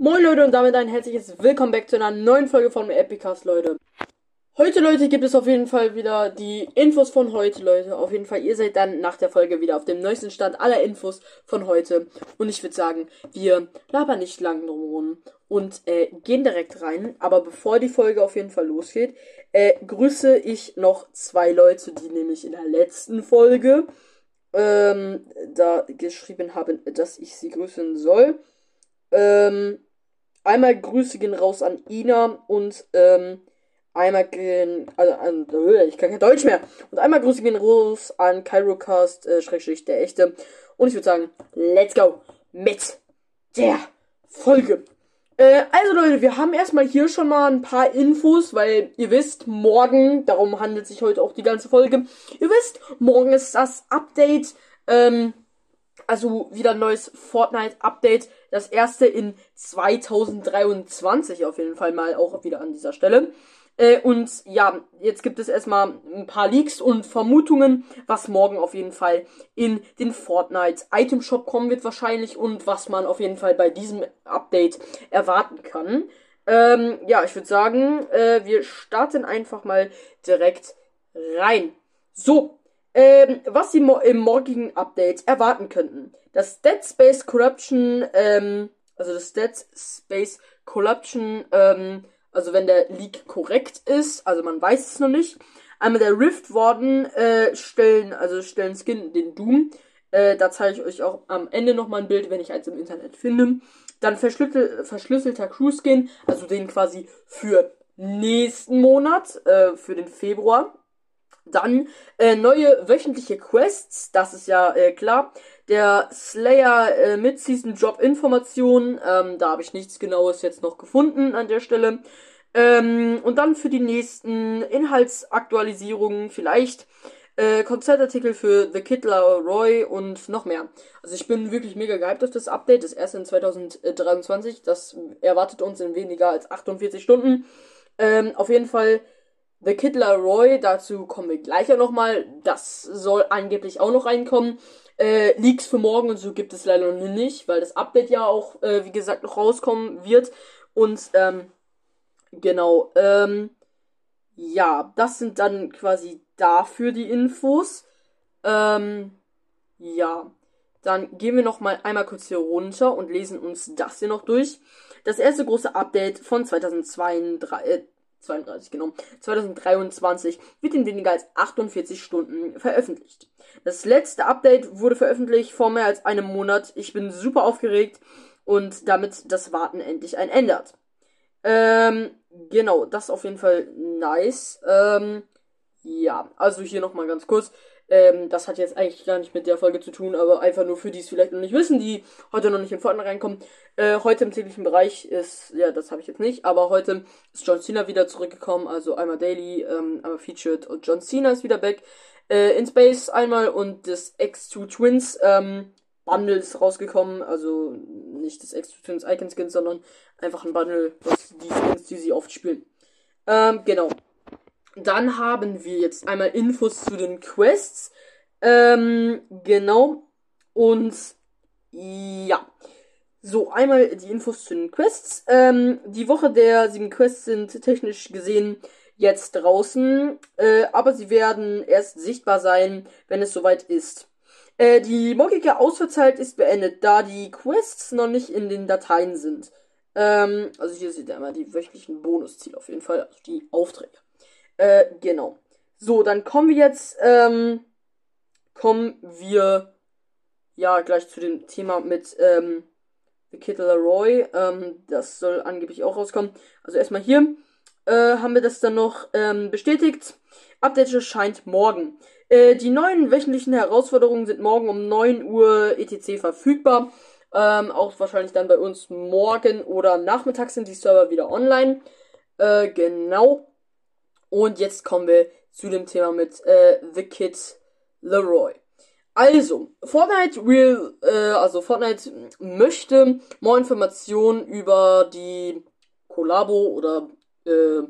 Moin Leute und damit ein herzliches Willkommen back zu einer neuen Folge von Epicast, Leute. Heute, Leute, gibt es auf jeden Fall wieder die Infos von heute, Leute. Auf jeden Fall, ihr seid dann nach der Folge wieder auf dem neuesten Stand aller Infos von heute. Und ich würde sagen, wir labern nicht lang drum und äh, gehen direkt rein. Aber bevor die Folge auf jeden Fall losgeht, äh, grüße ich noch zwei Leute, die nämlich in der letzten Folge ähm, da geschrieben haben, dass ich sie grüßen soll. Ähm, einmal Grüße gehen raus an Ina und ähm, einmal gehen, also an, ich kann kein Deutsch mehr. Und einmal Grüße gehen raus an Kyrocast, äh, Schrägstrich der echte. Und ich würde sagen, let's go mit der Folge. Äh, also Leute, wir haben erstmal hier schon mal ein paar Infos, weil ihr wisst, morgen, darum handelt sich heute auch die ganze Folge. Ihr wisst, morgen ist das Update, ähm, also wieder ein neues Fortnite-Update. Das erste in 2023 auf jeden Fall mal auch wieder an dieser Stelle. Äh, und ja, jetzt gibt es erstmal ein paar Leaks und Vermutungen, was morgen auf jeden Fall in den Fortnite Item Shop kommen wird wahrscheinlich und was man auf jeden Fall bei diesem Update erwarten kann. Ähm, ja, ich würde sagen, äh, wir starten einfach mal direkt rein. So, ähm, was Sie mo im morgigen Update erwarten könnten. Das Dead Space Corruption, ähm, also das Dead Space Corruption, ähm, also wenn der Leak korrekt ist, also man weiß es noch nicht. Einmal der Rift Warden äh, stellen, also stellen Skin den Doom. Äh, da zeige ich euch auch am Ende nochmal ein Bild, wenn ich eins im Internet finde. Dann verschlüssel verschlüsselter Crew Skin, also den quasi für nächsten Monat, äh, für den Februar. Dann äh, neue wöchentliche Quests, das ist ja äh, klar. Der Slayer äh, Mid-Season Drop Information, ähm, da habe ich nichts genaues jetzt noch gefunden an der Stelle. Ähm, und dann für die nächsten Inhaltsaktualisierungen vielleicht äh, Konzertartikel für The Kid Roy und noch mehr. Also ich bin wirklich mega gehypt auf das Update, das erste in 2023. Das erwartet uns in weniger als 48 Stunden. Ähm, auf jeden Fall The Kid Laroi, dazu kommen wir gleich ja nochmal. Das soll angeblich auch noch reinkommen. Äh, Leaks für morgen und so gibt es leider noch nicht, weil das Update ja auch, äh, wie gesagt, noch rauskommen wird. Und, ähm, genau, ähm, ja, das sind dann quasi dafür die Infos. Ähm, ja, dann gehen wir noch mal einmal kurz hier runter und lesen uns das hier noch durch. Das erste große Update von 2022, äh, 32, genau, 2023 wird in weniger als 48 Stunden veröffentlicht. Das letzte Update wurde veröffentlicht vor mehr als einem Monat. Ich bin super aufgeregt und damit das Warten endlich ein Ende hat. Ähm, genau, das ist auf jeden Fall nice. Ähm, ja, also hier nochmal ganz kurz. Ähm, das hat jetzt eigentlich gar nicht mit der Folge zu tun, aber einfach nur für die es vielleicht noch nicht wissen, die heute noch nicht in Fortnite reinkommen. Äh, heute im täglichen Bereich ist, ja, das habe ich jetzt nicht, aber heute ist John Cena wieder zurückgekommen, also einmal Daily, ähm, einmal Featured und John Cena ist wieder back. Äh, in Space einmal und das X2 Twins, ähm, ist rausgekommen, also nicht das X2 Twins Icon Skins, sondern einfach ein Bundle, was die Skins, die sie oft spielen. Ähm, genau. Dann haben wir jetzt einmal Infos zu den Quests. Ähm, genau. Und ja. So, einmal die Infos zu den Quests. Ähm, die Woche der sieben Quests sind technisch gesehen jetzt draußen, äh, aber sie werden erst sichtbar sein, wenn es soweit ist. Äh, die morgige Ausfallzeit ist beendet, da die Quests noch nicht in den Dateien sind. Ähm, also hier seht ihr einmal die wöchentlichen Bonusziele auf jeden Fall, also die Aufträge. Äh, genau. So, dann kommen wir jetzt, ähm, kommen wir, ja, gleich zu dem Thema mit, ähm, The Kid Leroy. Ähm, das soll angeblich auch rauskommen. Also erstmal hier, äh, haben wir das dann noch, ähm, bestätigt. Update erscheint morgen. Äh, die neuen wöchentlichen Herausforderungen sind morgen um 9 Uhr ETC verfügbar. Ähm, auch wahrscheinlich dann bei uns morgen oder nachmittags sind die Server wieder online. Äh, genau. Und jetzt kommen wir zu dem Thema mit äh, The Kid Leroy. Also, Fortnite will, äh, also Fortnite möchte mehr Informationen über die Kollabo oder, äh,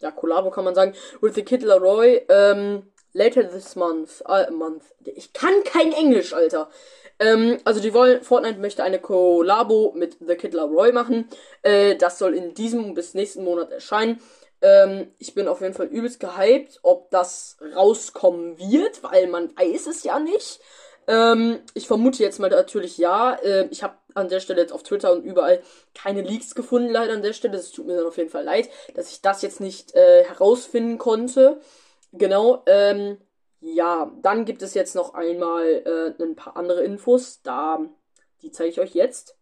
ja, Kollabo kann man sagen, with the Kid Leroy, ähm, later this month, äh, month. Ich kann kein Englisch, Alter. Ähm, also die wollen, Fortnite möchte eine Collabo mit The Kid Laroi machen. Äh, das soll in diesem bis nächsten Monat erscheinen. Ähm, ich bin auf jeden Fall übelst gehypt, ob das rauskommen wird, weil man weiß es ja nicht. Ähm, ich vermute jetzt mal natürlich ja. Äh, ich habe an der Stelle jetzt auf Twitter und überall keine Leaks gefunden, leider an der Stelle. Es tut mir dann auf jeden Fall leid, dass ich das jetzt nicht äh, herausfinden konnte. Genau. Ähm, ja, dann gibt es jetzt noch einmal äh, ein paar andere Infos. Da, die zeige ich euch jetzt.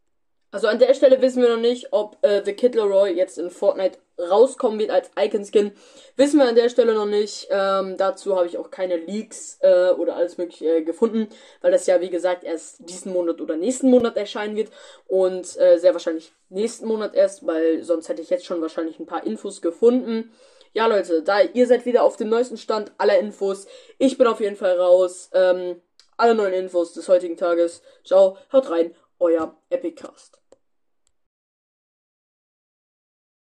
Also an der Stelle wissen wir noch nicht, ob äh, The Kid Leroy jetzt in Fortnite rauskommen wird als Icon-Skin. Wissen wir an der Stelle noch nicht. Ähm, dazu habe ich auch keine Leaks äh, oder alles mögliche äh, gefunden, weil das ja wie gesagt erst diesen Monat oder nächsten Monat erscheinen wird und äh, sehr wahrscheinlich nächsten Monat erst, weil sonst hätte ich jetzt schon wahrscheinlich ein paar Infos gefunden. Ja Leute, da ihr seid wieder auf dem neuesten Stand aller Infos. Ich bin auf jeden Fall raus. Ähm, alle neuen Infos des heutigen Tages. Ciao, haut rein, euer Epicast.